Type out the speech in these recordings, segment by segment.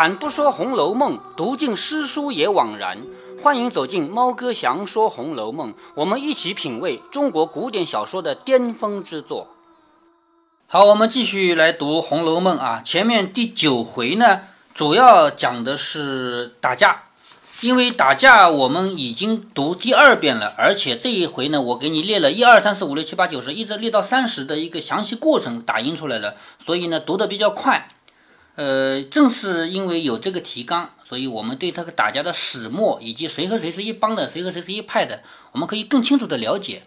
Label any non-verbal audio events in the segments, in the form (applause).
开坛不说《红楼梦》，读尽诗书也枉然。欢迎走进猫哥祥说《红楼梦》，我们一起品味中国古典小说的巅峰之作。好，我们继续来读《红楼梦》啊。前面第九回呢，主要讲的是打架，因为打架我们已经读第二遍了，而且这一回呢，我给你列了一二三四五六七八九十，一直列到三十的一个详细过程打印出来了，所以呢，读的比较快。呃，正是因为有这个提纲，所以我们对这个打架的始末以及谁和谁是一帮的，谁和谁是一派的，我们可以更清楚的了解。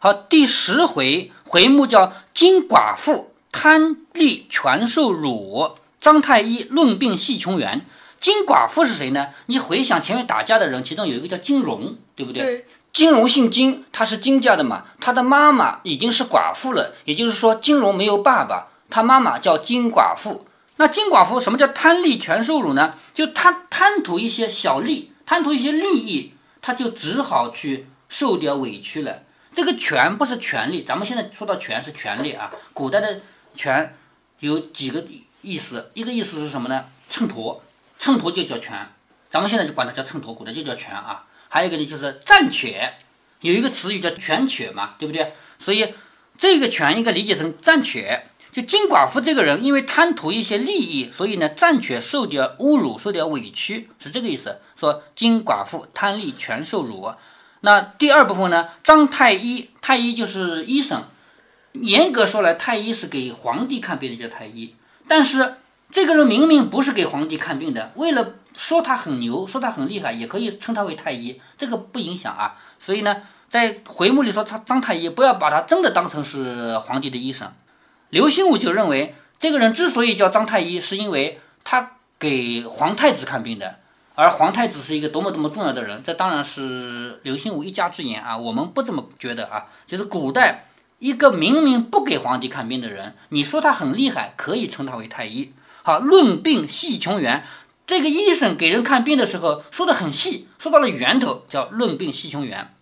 好，第十回回目叫“金寡妇贪利权受辱，张太医论病系穷源”。金寡妇是谁呢？你回想前面打架的人，其中有一个叫金荣，对不对？对。金荣姓金，他是金家的嘛，他的妈妈已经是寡妇了，也就是说金荣没有爸爸，他妈妈叫金寡妇。那金寡妇什么叫贪利全受辱呢？就他贪图一些小利，贪图一些利益，他就只好去受点委屈了。这个权不是权利，咱们现在说到权是权利啊。古代的权有几个意思，一个意思是什么呢？秤砣，秤砣就叫权，咱们现在就管它叫秤砣，古代就叫权啊。还有一个呢就是暂且，有一个词语叫权且嘛，对不对？所以这个权应该理解成暂且。就金寡妇这个人，因为贪图一些利益，所以呢暂且受点侮辱，受点委屈，是这个意思。说金寡妇贪利全受辱。那第二部分呢？张太医，太医就是医生。严格说来，太医是给皇帝看病的，叫太医。但是这个人明明不是给皇帝看病的，为了说他很牛，说他很厉害，也可以称他为太医，这个不影响啊。所以呢，在回目里说他张太医，不要把他真的当成是皇帝的医生。刘心武就认为，这个人之所以叫张太医，是因为他给皇太子看病的，而皇太子是一个多么多么重要的人。这当然是刘心武一家之言啊，我们不这么觉得啊。就是古代一个明明不给皇帝看病的人，你说他很厉害，可以称他为太医。好，论病系穷源，这个医生给人看病的时候说的很细，说到了源头，叫论病系穷源。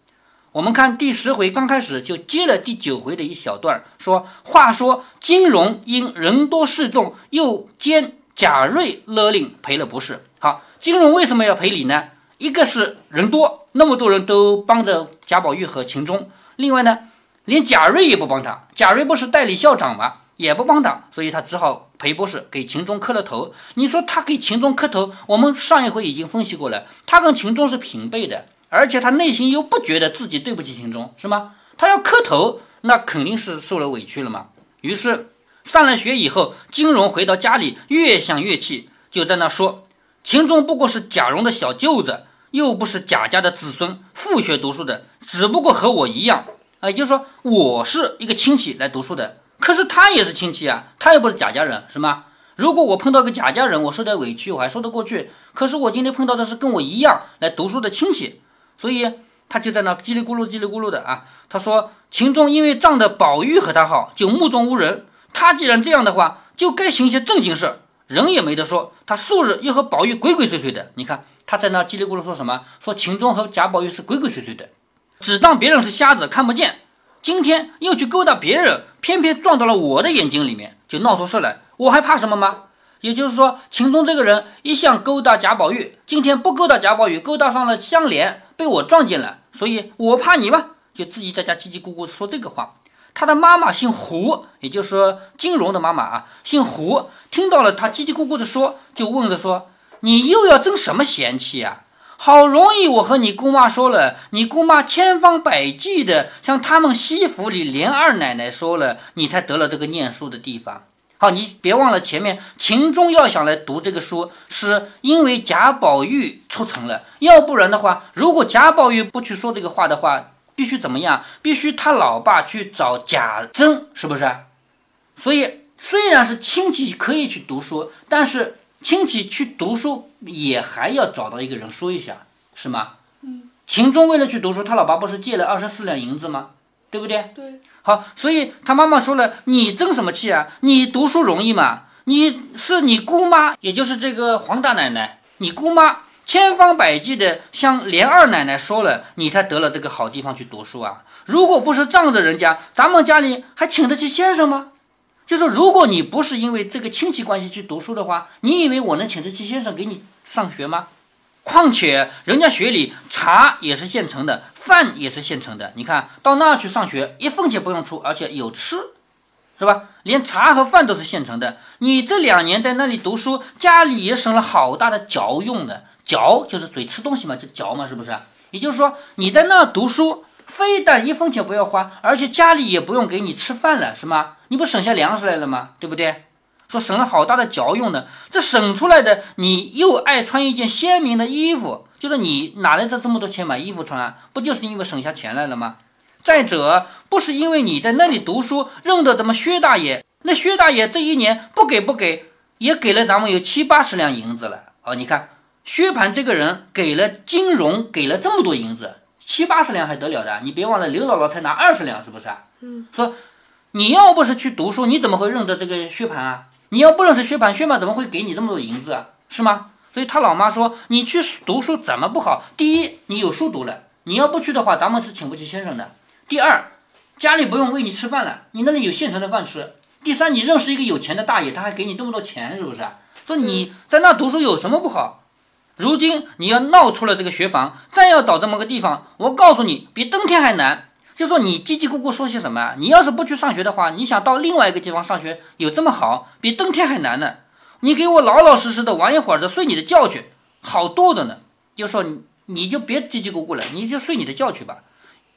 我们看第十回刚开始就接了第九回的一小段，说话说金荣因人多势众，又兼贾瑞勒令赔了不是。好，金荣为什么要赔礼呢？一个是人多，那么多人都帮着贾宝玉和秦钟；另外呢，连贾瑞也不帮他，贾瑞不是代理校长吗？也不帮他，所以他只好赔不是，给秦钟磕了头。你说他给秦钟磕头，我们上一回已经分析过了，他跟秦钟是平辈的。而且他内心又不觉得自己对不起秦钟，是吗？他要磕头，那肯定是受了委屈了嘛。于是上了学以后，金荣回到家里，越想越气，就在那说：“秦钟不过是贾蓉的小舅子，又不是贾家的子孙，复学读书的，只不过和我一样啊，就是说我是一个亲戚来读书的，可是他也是亲戚啊，他又不是贾家人，是吗？如果我碰到个贾家人，我受点委屈我还说得过去，可是我今天碰到的是跟我一样来读书的亲戚。”所以他就在那叽里咕噜叽里咕噜的啊。他说秦钟因为仗着宝玉和他好，就目中无人。他既然这样的话，就该行一些正经事，人也没得说。他素日又和宝玉鬼鬼祟祟的。你看他在那叽里咕噜说什么？说秦钟和贾宝玉是鬼鬼祟祟的，只当别人是瞎子看不见。今天又去勾搭别人，偏偏撞到了我的眼睛里面，就闹出事来。我还怕什么吗？也就是说，秦钟这个人一向勾搭贾宝玉，今天不勾搭贾宝玉，勾搭上了香莲。被我撞见了，所以我怕你吗？就自己在家叽叽咕咕说这个话。他的妈妈姓胡，也就是说金荣的妈妈啊，姓胡。听到了他叽叽咕咕的说，就问着说：“你又要争什么嫌弃啊？好容易我和你姑妈说了，你姑妈千方百计的向他们西府里连二奶奶说了，你才得了这个念书的地方。”好，你别忘了前面秦钟要想来读这个书，是因为贾宝玉促成了，要不然的话，如果贾宝玉不去说这个话的话，必须怎么样？必须他老爸去找贾珍，是不是？所以虽然是亲戚可以去读书，但是亲戚去读书也还要找到一个人说一下，是吗？嗯。秦钟为了去读书，他老爸不是借了二十四两银子吗？对不对？对。好，所以他妈妈说了：“你争什么气啊？你读书容易吗？你是你姑妈，也就是这个黄大奶奶，你姑妈千方百计的向连二奶奶说了，你才得了这个好地方去读书啊！如果不是仗着人家，咱们家里还请得起先生吗？就说如果你不是因为这个亲戚关系去读书的话，你以为我能请得起先生给你上学吗？况且人家学里茶也是现成的，饭也是现成的。你看到那去上学，一分钱不用出，而且有吃，是吧？连茶和饭都是现成的。你这两年在那里读书，家里也省了好大的嚼用的。嚼就是嘴吃东西嘛，就嚼嘛，是不是？也就是说你在那读书，非但一分钱不要花，而且家里也不用给你吃饭了，是吗？你不省下粮食来了吗？对不对？说省了好大的嚼用的，这省出来的，你又爱穿一件鲜明的衣服，就是你哪来的这么多钱买衣服穿啊？不就是因为省下钱来了吗？再者，不是因为你在那里读书认得咱们薛大爷，那薛大爷这一年不给不给，也给了咱们有七八十两银子了哦。你看薛蟠这个人给了金融给了这么多银子，七八十两还得了的？你别忘了刘姥姥才拿二十两，是不是啊？嗯，说。你要不是去读书，你怎么会认得这个薛蟠啊？你要不认识薛蟠，薛蟠怎么会给你这么多银子啊？是吗？所以他老妈说，你去读书怎么不好？第一，你有书读了，你要不去的话，咱们是请不起先生的。第二，家里不用喂你吃饭了，你那里有现成的饭吃。第三，你认识一个有钱的大爷，他还给你这么多钱，是不是？说你在那读书有什么不好？如今你要闹出了这个学房，再要找这么个地方，我告诉你，比登天还难。就说你叽叽咕咕说些什么？你要是不去上学的话，你想到另外一个地方上学有这么好，比登天还难呢？你给我老老实实的玩一会儿，再睡你的觉去，好多的呢。就说你你就别叽叽咕咕了，你就睡你的觉去吧。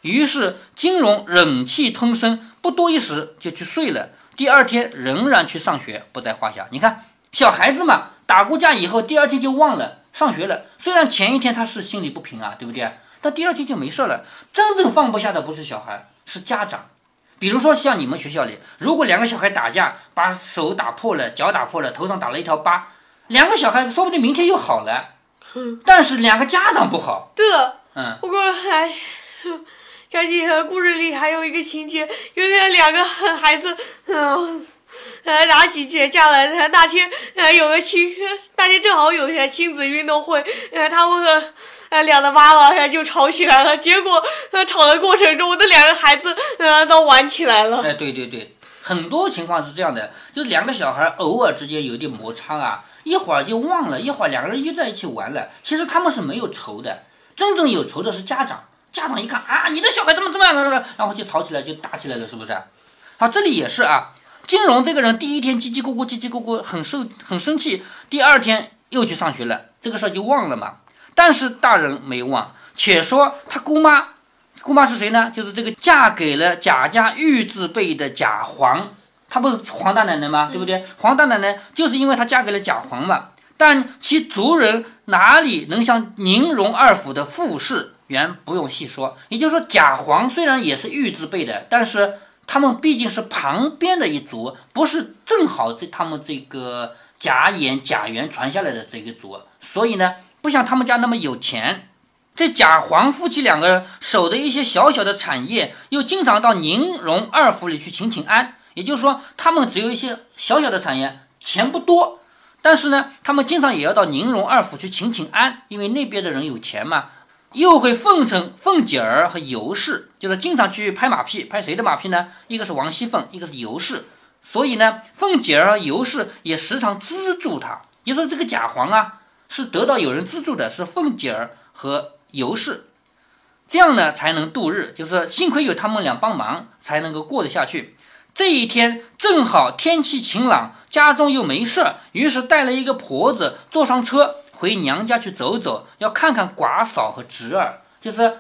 于是金荣忍气吞声，不多一时就去睡了。第二天仍然去上学，不在话下。你看小孩子嘛，打过架以后，第二天就忘了上学了。虽然前一天他是心里不平啊，对不对？但第二天就没事了。真正放不下的不是小孩，是家长。比如说像你们学校里，如果两个小孩打架，把手打破了，脚打破了，头上打了一条疤，两个小孩说不定明天又好了。但是两个家长不好。对了，嗯，不过还，想起故事里还有一个情节，就是两个孩子，嗯，呃，打起架来。那天，呃，有个亲，那天正好有些亲子运动会，呃，他们。那两个妈妈就吵起来了，结果呃吵的过程中，那两个孩子呃都玩起来了。哎，对对对，很多情况是这样的，就是两个小孩偶尔之间有点摩擦啊，一会儿就忘了，一会儿两个人又在一起玩了。其实他们是没有仇的，真正有仇的是家长。家长一看啊，你的小孩怎么怎么样了，然后就吵起来，就打起来了，是不是？好，这里也是啊。金荣这个人第一天叽叽咕咕，叽叽咕咕，很受很生气，第二天又去上学了，这个事儿就忘了嘛。但是大人没忘，且说他姑妈，姑妈是谁呢？就是这个嫁给了贾家玉字辈的贾黄，她不是黄大奶奶吗？对不对？黄大奶奶就是因为她嫁给了贾黄嘛。但其族人哪里能像宁荣二府的傅氏，原不用细说。也就是说，贾黄虽然也是玉字辈的，但是他们毕竟是旁边的一族，不是正好这他们这个贾演、贾元传下来的这个族，所以呢。不像他们家那么有钱，这贾黄夫妻两个人守的一些小小的产业，又经常到宁荣二府里去请请安。也就是说，他们只有一些小小的产业，钱不多，但是呢，他们经常也要到宁荣二府去请请安，因为那边的人有钱嘛。又会奉承凤姐儿和尤氏，就是经常去拍马屁，拍谁的马屁呢？一个是王熙凤，一个是尤氏。所以呢，凤姐儿、尤氏也时常资助他。就说这个贾黄啊。是得到有人资助的，是凤姐儿和尤氏，这样呢才能度日。就是幸亏有他们俩帮忙，才能够过得下去。这一天正好天气晴朗，家中又没事儿，于是带了一个婆子坐上车回娘家去走走，要看看寡嫂和侄儿。就是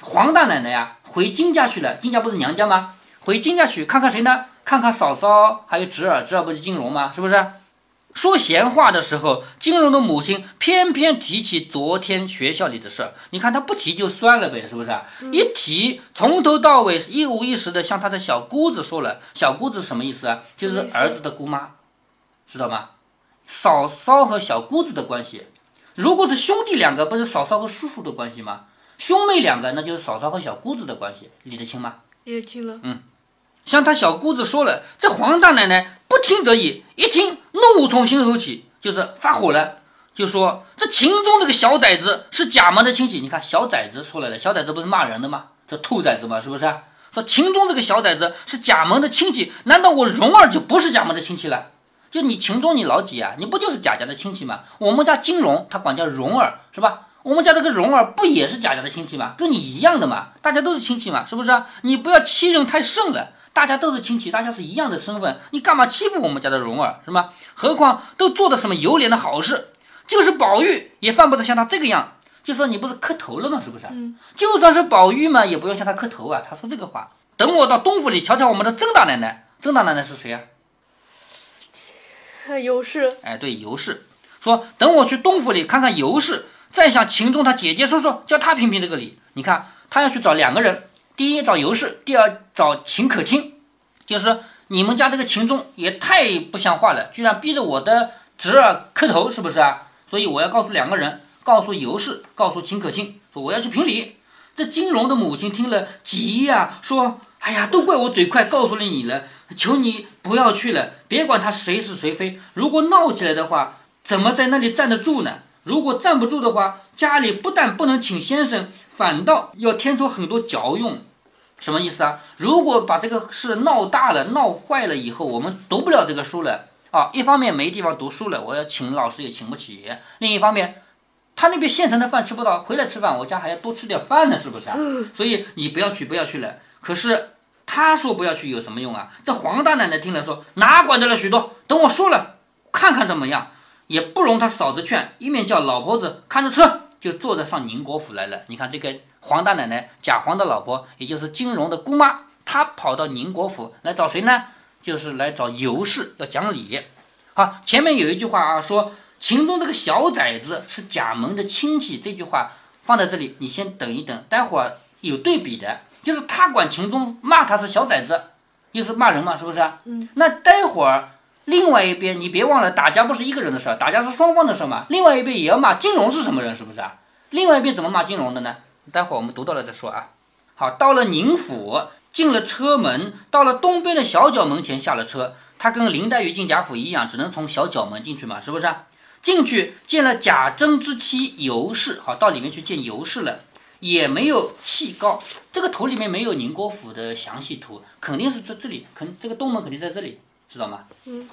黄大奶奶呀，回金家去了。金家不是娘家吗？回金家去看看谁呢？看看嫂嫂还有侄儿，侄儿不是金荣吗？是不是？说闲话的时候，金荣的母亲偏偏提起昨天学校里的事儿。你看他不提就算了呗，是不是？一提，从头到尾一五一十的向他的小姑子说了。小姑子什么意思啊？就是儿子的姑妈，知道吗？嫂嫂和小姑子的关系，如果是兄弟两个，不是嫂嫂和叔叔的关系吗？兄妹两个，那就是嫂嫂和小姑子的关系，理得清吗？理得清了。嗯。向他小姑子说了，这黄大奶奶不听则已，一听怒从心头起，就是发火了，就说这秦钟这个小崽子是贾门的亲戚。你看小崽子出来了，小崽子不是骂人的吗？这兔崽子嘛，是不是？说秦钟这个小崽子是贾门的亲戚，难道我蓉儿就不是贾门的亲戚了？就你秦钟，你老几啊？你不就是贾家的亲戚吗？我们家金荣他管叫蓉儿，是吧？我们家这个蓉儿不也是贾家的亲戚吗？跟你一样的嘛，大家都是亲戚嘛，是不是？你不要欺人太甚了，大家都是亲戚，大家是一样的身份，你干嘛欺负我们家的蓉儿，是吗？何况都做的什么有脸的好事，就是宝玉也犯不得像他这个样。就说你不是磕头了吗？是不是？嗯，就算是宝玉嘛，也不用向他磕头啊。他说这个话，等我到东府里瞧瞧我们的曾大奶奶。曾大奶奶是谁啊？(laughs) 尤氏。哎，对，尤氏。说等我去东府里看看尤氏，再向秦钟他姐姐说说，叫他评评这个理。你看，他要去找两个人，第一找尤氏，第二找秦可卿。就是你们家这个秦钟也太不像话了，居然逼着我的侄儿磕头，是不是啊？所以我要告诉两个人。告诉尤氏，告诉秦可卿，说我要去评理。这金荣的母亲听了急呀，说：“哎呀，都怪我嘴快，告诉了你了，求你不要去了，别管他谁是谁非。如果闹起来的话，怎么在那里站得住呢？如果站不住的话，家里不但不能请先生，反倒要添出很多嚼用。什么意思啊？如果把这个事闹大了、闹坏了以后，我们读不了这个书了啊！一方面没地方读书了，我要请老师也请不起；另一方面。”他那边现成的饭吃不到，回来吃饭，我家还要多吃点饭呢，是不是啊？所以你不要去，不要去了。可是他说不要去有什么用啊？这黄大奶奶听了说，哪管得了许多？等我说了，看看怎么样，也不容他嫂子劝，一面叫老婆子看着车，就坐着上宁国府来了。你看这个黄大奶奶，贾黄的老婆，也就是金荣的姑妈，她跑到宁国府来找谁呢？就是来找尤氏要讲理。好，前面有一句话啊，说。秦钟这个小崽子是贾门的亲戚，这句话放在这里，你先等一等，待会儿有对比的，就是他管秦钟骂他是小崽子，又是骂人嘛，是不是？嗯。那待会儿另外一边，你别忘了，打架不是一个人的事儿，打架是双方的事儿嘛。另外一边也要骂金荣是什么人，是不是啊？另外一边怎么骂金荣的呢？待会儿我们读到了再说啊。好，到了宁府，进了车门，到了东边的小角门前下了车，他跟林黛玉进贾府一样，只能从小角门进去嘛，是不是？进去见了贾珍之妻尤氏，好，到里面去见尤氏了，也没有气高。这个图里面没有宁国府的详细图，肯定是在这里，肯这个东门肯定在这里，知道吗？嗯。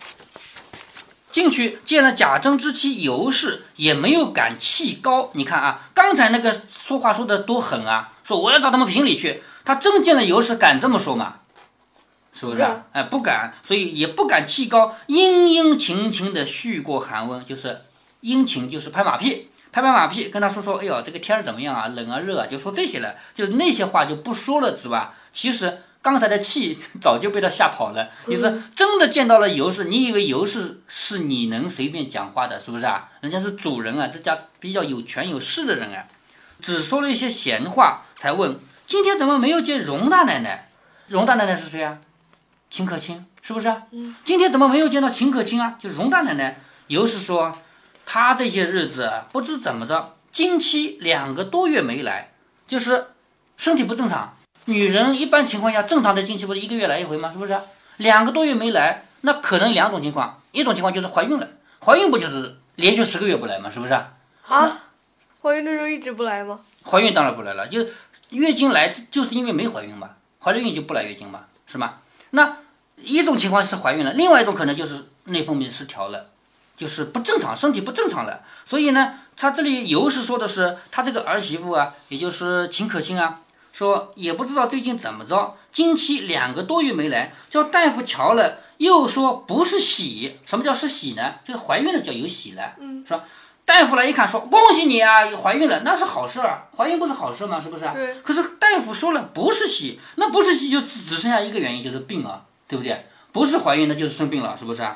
进去见了贾政之妻尤氏，也没有敢气高。你看啊，刚才那个说话说的多狠啊，说我要找他们评理去。他真见了尤氏，敢这么说吗？是不是？哎，不敢，所以也不敢气高，殷殷勤勤的续过寒温，就是殷勤，就是拍马屁，拍拍马屁，跟他说说，哎呦，这个天儿怎么样啊？冷啊，热啊，就说这些了，就是那些话就不说了，是吧？其实刚才的气 (laughs) 早就被他吓跑了。你是真的见到了尤氏，你以为尤氏是你能随便讲话的，是不是啊？人家是主人啊，这家比较有权有势的人啊，只说了一些闲话，才问今天怎么没有见荣大奶奶？荣大奶奶是谁啊？秦可卿是不是？嗯，今天怎么没有见到秦可卿啊？就荣大奶奶，尤氏说，她这些日子不知怎么着，经期两个多月没来，就是身体不正常。女人一般情况下正常的经期不是一个月来一回吗？是不是？两个多月没来，那可能两种情况，一种情况就是怀孕了，怀孕不就是连续十个月不来吗？是不是？啊，怀孕的时候一直不来吗？怀孕当然不来了，就月经来就是因为没怀孕嘛，怀了孕就不来月经嘛，是吗？那一种情况是怀孕了，另外一种可能就是内分泌失调了，就是不正常，身体不正常了。所以呢，他这里尤氏说的是他这个儿媳妇啊，也就是秦可卿啊，说也不知道最近怎么着，经期两个多月没来，叫大夫瞧了，又说不是喜。什么叫是喜呢？就是怀孕了叫有喜了，嗯，是吧？大夫来一看，说恭喜你啊，怀孕了，那是好事儿，怀孕不是好事吗？是不是？对。可是大夫说了不是喜，那不是喜就只只剩下一个原因就是病啊，对不对？不是怀孕那就是生病了，是不是？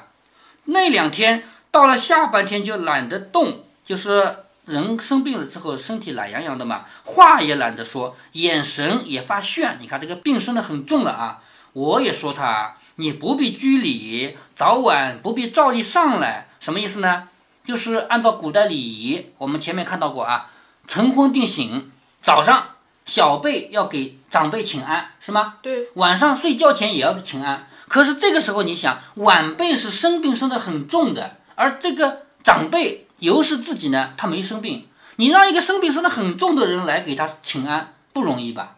那两天到了下半天就懒得动，就是人生病了之后身体懒洋洋的嘛，话也懒得说，眼神也发眩。你看这个病生的很重了啊！我也说他，你不必拘礼，早晚不必照例上来，什么意思呢？就是按照古代礼仪，我们前面看到过啊，晨昏定省，早上小辈要给长辈请安，是吗？对。晚上睡觉前也要请安。可是这个时候，你想，晚辈是生病生的很重的，而这个长辈尤氏自己呢，他没生病。你让一个生病生得很重的人来给他请安，不容易吧？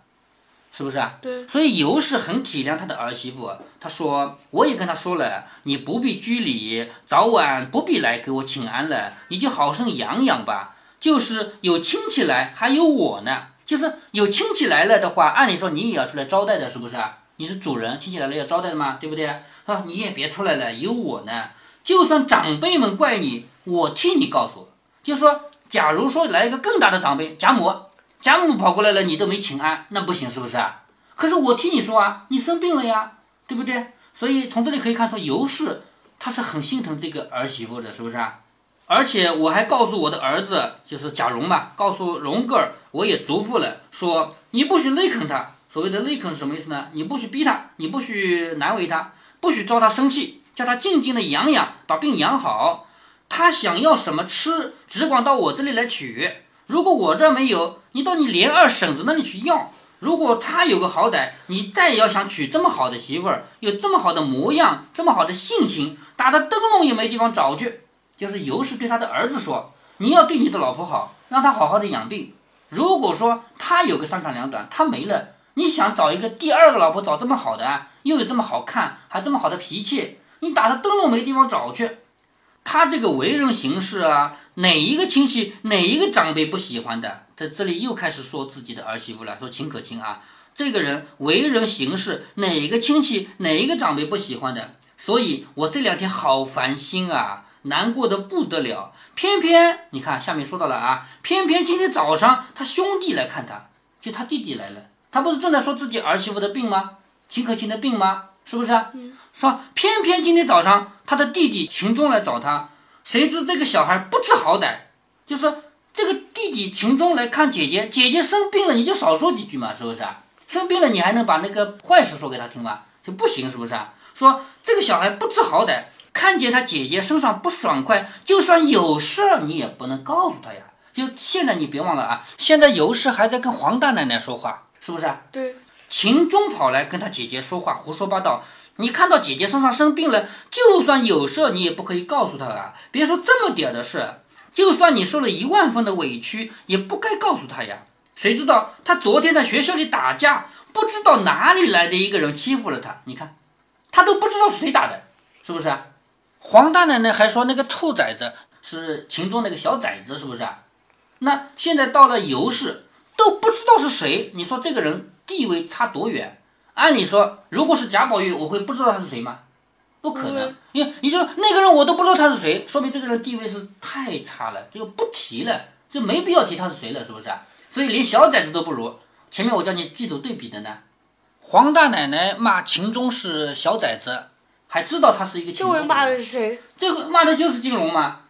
是不是啊？对，所以尤氏很体谅他的儿媳妇，他说：“我也跟他说了，你不必拘礼，早晚不必来给我请安了，你就好生养养吧。就是有亲戚来，还有我呢。就是有亲戚来了的话，按理说你也要出来招待的，是不是啊？你是主人，亲戚来了要招待的嘛，对不对？啊，你也别出来了，有我呢。就算长辈们怪你，我替你告诉。就说，假如说来一个更大的长辈，贾母。”贾母跑过来了，你都没请安，那不行，是不是啊？可是我替你说啊，你生病了呀，对不对？所以从这里可以看出，尤氏他是很心疼这个儿媳妇的，是不是啊？而且我还告诉我的儿子，就是贾蓉嘛，告诉蓉哥儿，我也嘱咐了，说你不许内啃他。所谓的内啃是什么意思呢？你不许逼他，你不许难为他，不许招他生气，叫他静静的养养，把病养好。他想要什么吃，只管到我这里来取。如果我这没有，你到你连二婶子那里去要。如果他有个好歹，你再要想娶这么好的媳妇儿，有这么好的模样，这么好的性情，打的灯笼也没地方找去。就是尤氏对他的儿子说：“你要对你的老婆好，让她好好的养病。如果说他有个三长两短，他没了，你想找一个第二个老婆找这么好的，又有这么好看，还这么好的脾气，你打的灯笼没地方找去。他这个为人行事啊。”哪一个亲戚，哪一个长辈不喜欢的，在这里又开始说自己的儿媳妇了，说秦可卿啊，这个人为人行事，哪个亲戚，哪一个长辈不喜欢的？所以我这两天好烦心啊，难过的不得了。偏偏你看下面说到了啊，偏偏今天早上他兄弟来看他，就他弟弟来了，他不是正在说自己儿媳妇的病吗？秦可卿的病吗？是不是？嗯。说偏偏今天早上他的弟弟秦钟来找他。谁知这个小孩不知好歹，就说这个弟弟秦钟来看姐姐，姐姐生病了，你就少说几句嘛，是不是啊？生病了你还能把那个坏事说给他听吗？就不行，是不是啊？说这个小孩不知好歹，看见他姐姐身上不爽快，就算有事儿你也不能告诉他呀。就现在你别忘了啊，现在尤氏还在跟黄大奶奶说话，是不是啊？对，秦钟跑来跟他姐姐说话，胡说八道。你看到姐姐身上生病了，就算有事你也不可以告诉她啊！别说这么点的事，就算你受了一万分的委屈，也不该告诉她呀。谁知道她昨天在学校里打架，不知道哪里来的一个人欺负了她。你看，她都不知道谁打的，是不是？黄大奶奶还说那个兔崽子是秦钟那个小崽子，是不是？那现在到了尤氏，都不知道是谁，你说这个人地位差多远？按理说，如果是贾宝玉，我会不知道他是谁吗？不可能，因为你就那个人我都不知道他是谁，说明这个人地位是太差了，就不提了，就没必要提他是谁了，是不是啊？所以连小崽子都不如。前面我叫你记住对比的呢。黄大奶奶骂秦钟是小崽子，还知道他是一个秦钟。这回骂的是谁？这回骂的就是金融嘛，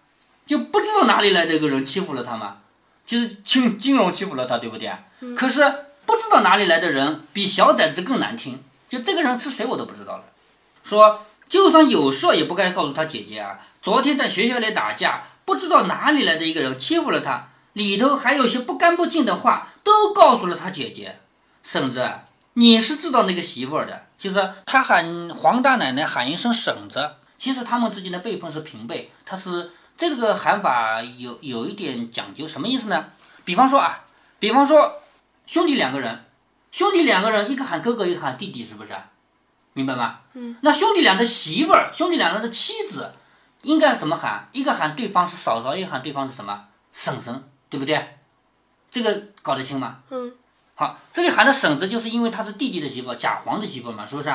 就不知道哪里来的一个人欺负了他嘛，就是金金融欺负了他，对不对？可是。不知道哪里来的人比小崽子更难听，就这个人是谁我都不知道了。说就算有事也不该告诉他姐姐啊。昨天在学校里打架，不知道哪里来的一个人欺负了他，里头还有些不干不净的话都告诉了他姐姐。婶子，你是知道那个媳妇儿的，就是他喊黄大奶奶喊一声婶子，其实他们之间的辈分是平辈，他是这个喊法有有一点讲究，什么意思呢？比方说啊，比方说。兄弟两个人，兄弟两个人，一个喊哥哥，一个喊弟弟，是不是？明白吗？嗯。那兄弟俩的媳妇儿，兄弟两人的妻子，应该怎么喊？一个喊对方是嫂嫂，一个喊对方是什么婶婶，对不对？这个搞得清吗？嗯。好，这里喊的婶子，就是因为她是弟弟的媳妇，贾皇的媳妇嘛，是不是？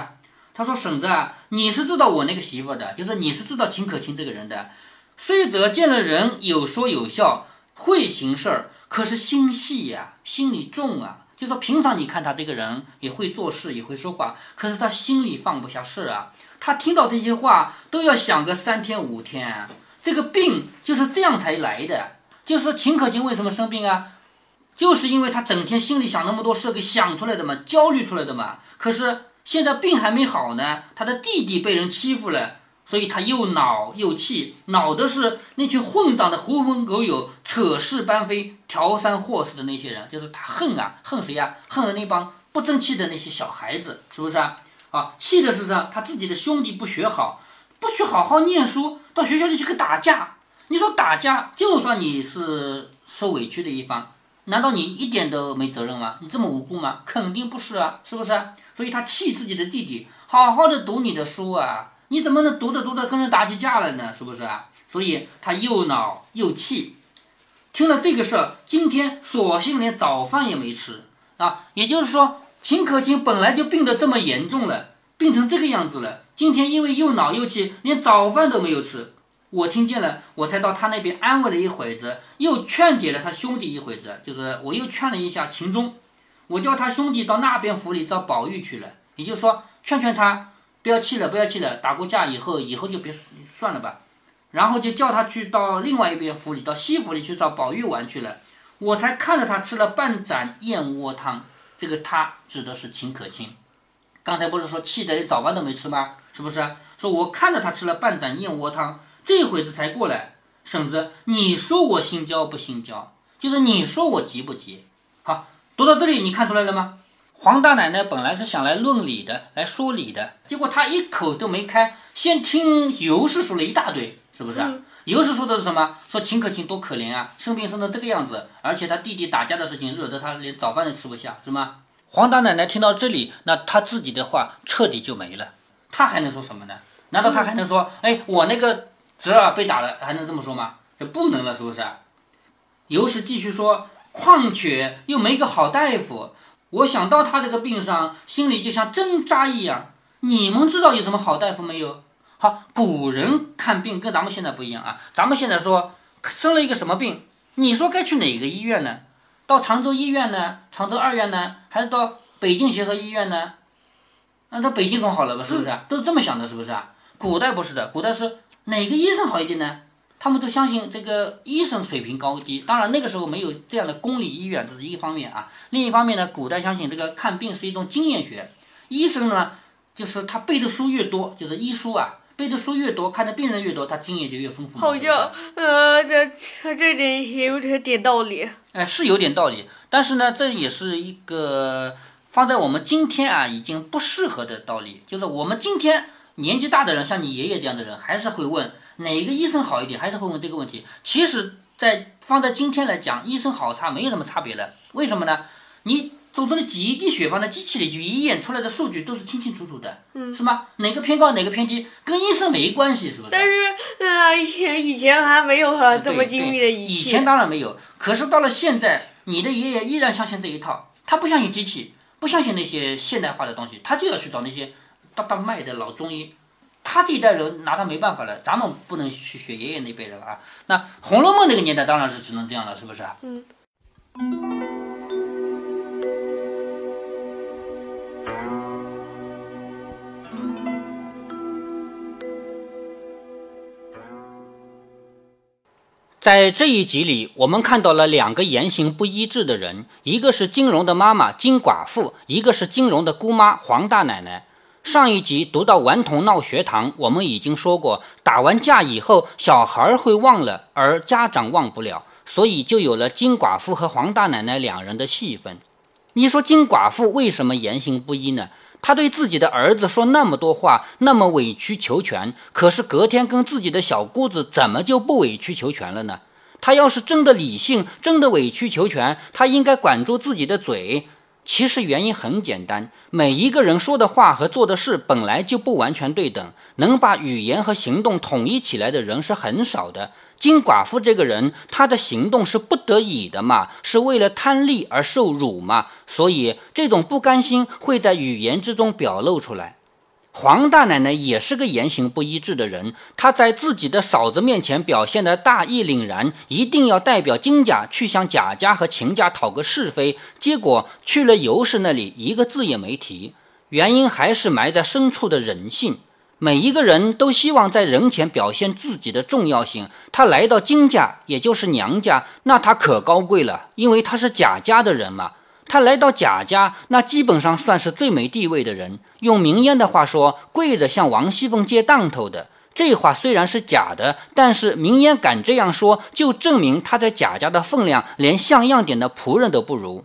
他说：“婶子啊，你是知道我那个媳妇的，就是你是知道秦可卿这个人的，虽则见了人有说有笑，会行事儿。”可是心细呀，心里重啊。就说平常你看他这个人也会做事，也会说话，可是他心里放不下事啊。他听到这些话都要想个三天五天。这个病就是这样才来的。就说秦可卿为什么生病啊？就是因为他整天心里想那么多事给想出来的嘛，焦虑出来的嘛。可是现在病还没好呢，他的弟弟被人欺负了。所以他又恼又气，恼的是那群混账的狐朋狗友、扯事搬飞、挑三祸四的那些人，就是他恨啊，恨谁呀？恨了那帮不争气的那些小孩子，是不是啊？啊，气的是什他自己的兄弟不学好，不去好好念书，到学校里去跟打架。你说打架，就算你是受委屈的一方，难道你一点都没责任吗？你这么无辜吗？肯定不是啊，是不是？所以他气自己的弟弟，好好的读你的书啊，你怎么能读着读着跟人打起架来呢？是不是啊？所以他又恼又气。听了这个事儿，今天索性连早饭也没吃啊。也就是说，秦可卿本来就病得这么严重了，病成这个样子了，今天因为又恼又气，连早饭都没有吃。我听见了，我才到他那边安慰了一会子，又劝解了他兄弟一会子，就是我又劝了一下秦钟，我叫他兄弟到那边府里找宝玉去了，也就是说劝劝他不要气了，不要气了，打过架以后，以后就别算了吧，然后就叫他去到另外一边府里，到西府里去找宝玉玩去了，我才看着他吃了半盏燕窝汤，这个他指的是秦可卿，刚才不是说气得连早饭都没吃吗？是不是？说我看着他吃了半盏燕窝汤。这会子才过来，婶子，你说我心焦不心焦？就是你说我急不急？好，读到这里，你看出来了吗？黄大奶奶本来是想来论理的，来说理的，结果她一口都没开，先听尤氏说了一大堆，是不是？尤氏说的是什么？说秦可卿多可怜啊，生病生成这个样子，而且他弟弟打架的事情惹得他连早饭都吃不下，是吗？黄大奶奶听到这里，那她自己的话彻底就没了，她还能说什么呢？难道她还能说，哎，我那个？侄儿被打了，还能这么说吗？这不能了，是不是？尤氏继续说：“况且又没个好大夫，我想到他这个病上，心里就像针扎一样。你们知道有什么好大夫没有？好，古人看病跟咱们现在不一样啊。咱们现在说生了一个什么病，你说该去哪个医院呢？到常州医院呢？常州二院呢？还是到北京协和医院呢？那到北京总好了吧？是不是？都是这么想的，是不是啊？古代不是的，古代是。”哪个医生好一点呢？他们都相信这个医生水平高低。当然那个时候没有这样的公立医院，这是一方面啊。另一方面呢，古代相信这个看病是一种经验学，医生呢就是他背的书越多，就是医书啊，背的书越多，看的病人越多，他经验就越丰富。好像呃，这这点也有点道理。哎，是有点道理，但是呢，这也是一个放在我们今天啊已经不适合的道理，就是我们今天。年纪大的人，像你爷爷这样的人，还是会问哪个医生好一点，还是会问这个问题。其实，在放在今天来讲，医生好差没有什么差别的。为什么呢？你组成的几滴血放在机器里去一验出来的数据都是清清楚楚的，嗯，是吗？哪个偏高，哪个偏低，跟医生没关系，是不是？但是，呃，以前以前还没有这么精密的仪器。以前当然没有，可是到了现在，你的爷爷依然相信这一套，他不相信机器，不相信那些现代化的东西，他就要去找那些。大大卖的老中医，他这一代人拿他没办法了，咱们不能去学爷爷那辈人啊。那《红楼梦》那个年代当然是只能这样了，是不是嗯。在这一集里，我们看到了两个言行不一致的人，一个是金荣的妈妈金寡妇，一个是金荣的姑妈黄大奶奶。上一集读到顽童闹学堂，我们已经说过，打完架以后，小孩会忘了，而家长忘不了，所以就有了金寡妇和黄大奶奶两人的戏份。你说金寡妇为什么言行不一呢？她对自己的儿子说那么多话，那么委曲求全，可是隔天跟自己的小姑子怎么就不委曲求全了呢？她要是真的理性，真的委曲求全，她应该管住自己的嘴。其实原因很简单，每一个人说的话和做的事本来就不完全对等，能把语言和行动统一起来的人是很少的。金寡妇这个人，她的行动是不得已的嘛，是为了贪利而受辱嘛，所以这种不甘心会在语言之中表露出来。黄大奶奶也是个言行不一致的人，她在自己的嫂子面前表现的大义凛然，一定要代表金家去向贾家和秦家讨个是非，结果去了尤氏那里，一个字也没提。原因还是埋在深处的人性。每一个人都希望在人前表现自己的重要性。他来到金家，也就是娘家，那他可高贵了，因为他是贾家的人嘛。他来到贾家，那基本上算是最没地位的人。用明烟的话说，跪着向王熙凤借当头的。这话虽然是假的，但是明烟敢这样说，就证明他在贾家的分量连像样点的仆人都不如。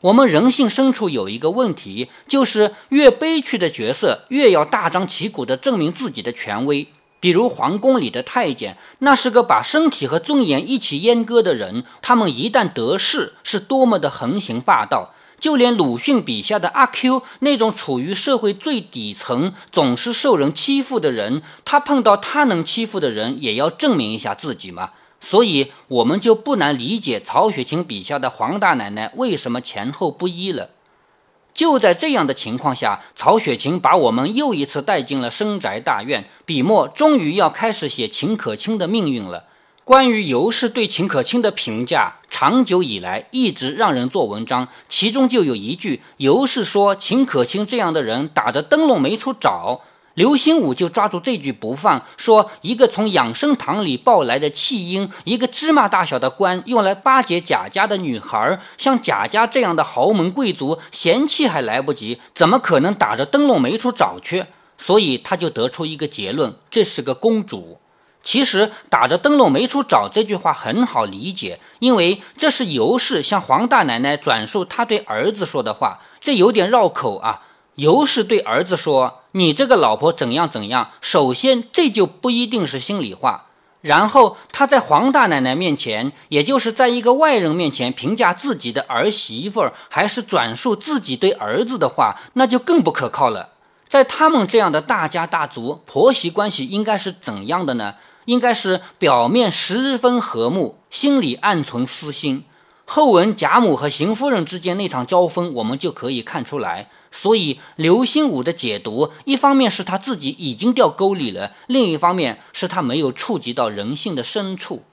我们人性深处有一个问题，就是越悲屈的角色，越要大张旗鼓地证明自己的权威。比如皇宫里的太监，那是个把身体和尊严一起阉割的人。他们一旦得势，是多么的横行霸道。就连鲁迅笔下的阿 Q 那种处于社会最底层、总是受人欺负的人，他碰到他能欺负的人，也要证明一下自己嘛。所以，我们就不难理解曹雪芹笔下的黄大奶奶为什么前后不一了。就在这样的情况下，曹雪芹把我们又一次带进了深宅大院。笔墨终于要开始写秦可卿的命运了。关于尤氏对秦可卿的评价，长久以来一直让人做文章。其中就有一句，尤氏说秦可卿这样的人打着灯笼没处找。刘心武就抓住这句不放，说一个从养生堂里抱来的弃婴，一个芝麻大小的官，用来巴结贾家的女孩，像贾家这样的豪门贵族，嫌弃还来不及，怎么可能打着灯笼没处找去？所以他就得出一个结论：这是个公主。其实打着灯笼没处找这句话很好理解，因为这是尤氏向黄大奶奶转述他对儿子说的话，这有点绕口啊。尤氏对儿子说：“你这个老婆怎样怎样。”首先，这就不一定是心里话。然后，他在黄大奶奶面前，也就是在一个外人面前评价自己的儿媳妇儿，还是转述自己对儿子的话，那就更不可靠了。在他们这样的大家大族，婆媳关系应该是怎样的呢？应该是表面十分和睦，心里暗存私心。后文贾母和邢夫人之间那场交锋，我们就可以看出来。所以刘心武的解读，一方面是他自己已经掉沟里了，另一方面是他没有触及到人性的深处。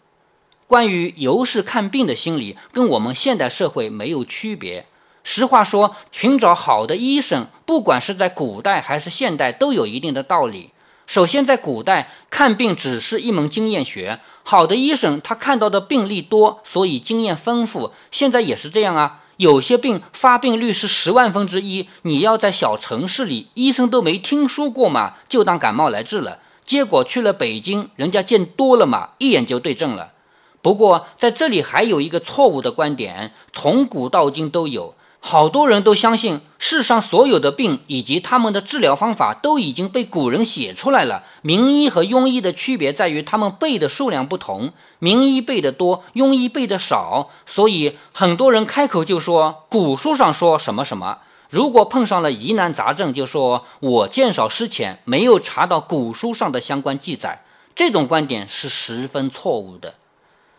关于尤氏看病的心理，跟我们现代社会没有区别。实话说，寻找好的医生，不管是在古代还是现代，都有一定的道理。首先，在古代看病只是一门经验学，好的医生他看到的病例多，所以经验丰富。现在也是这样啊。有些病发病率是十万分之一，你要在小城市里，医生都没听说过嘛，就当感冒来治了。结果去了北京，人家见多了嘛，一眼就对症了。不过在这里还有一个错误的观点，从古到今都有。好多人都相信，世上所有的病以及他们的治疗方法都已经被古人写出来了。名医和庸医的区别在于，他们背的数量不同，名医背的多，庸医背的少。所以很多人开口就说古书上说什么什么，如果碰上了疑难杂症，就说我见少识浅，没有查到古书上的相关记载。这种观点是十分错误的。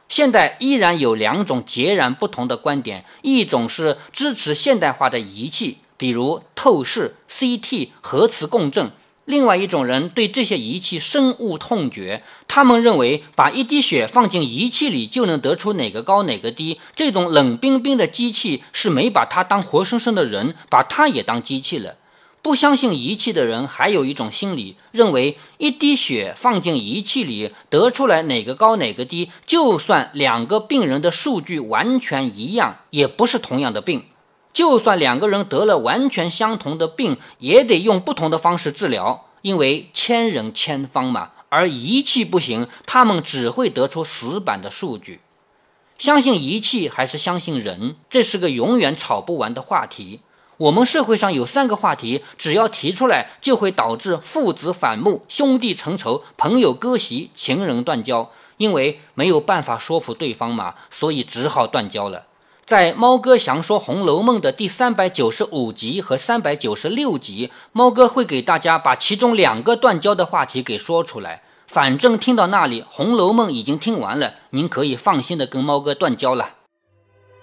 现在依然有两种截然不同的观点，一种是支持现代化的仪器，比如透视、CT、核磁共振；另外一种人对这些仪器深恶痛绝，他们认为把一滴血放进仪器里就能得出哪个高哪个低，这种冷冰冰的机器是没把它当活生生的人，把它也当机器了。不相信仪器的人还有一种心理，认为一滴血放进仪器里得出来哪个高哪个低，就算两个病人的数据完全一样，也不是同样的病；就算两个人得了完全相同的病，也得用不同的方式治疗，因为千人千方嘛。而仪器不行，他们只会得出死板的数据。相信仪器还是相信人，这是个永远吵不完的话题。我们社会上有三个话题，只要提出来，就会导致父子反目、兄弟成仇、朋友割席、情人断交。因为没有办法说服对方嘛，所以只好断交了。在猫哥详说《红楼梦》的第三百九十五集和三百九十六集，猫哥会给大家把其中两个断交的话题给说出来。反正听到那里，《红楼梦》已经听完了，您可以放心的跟猫哥断交了。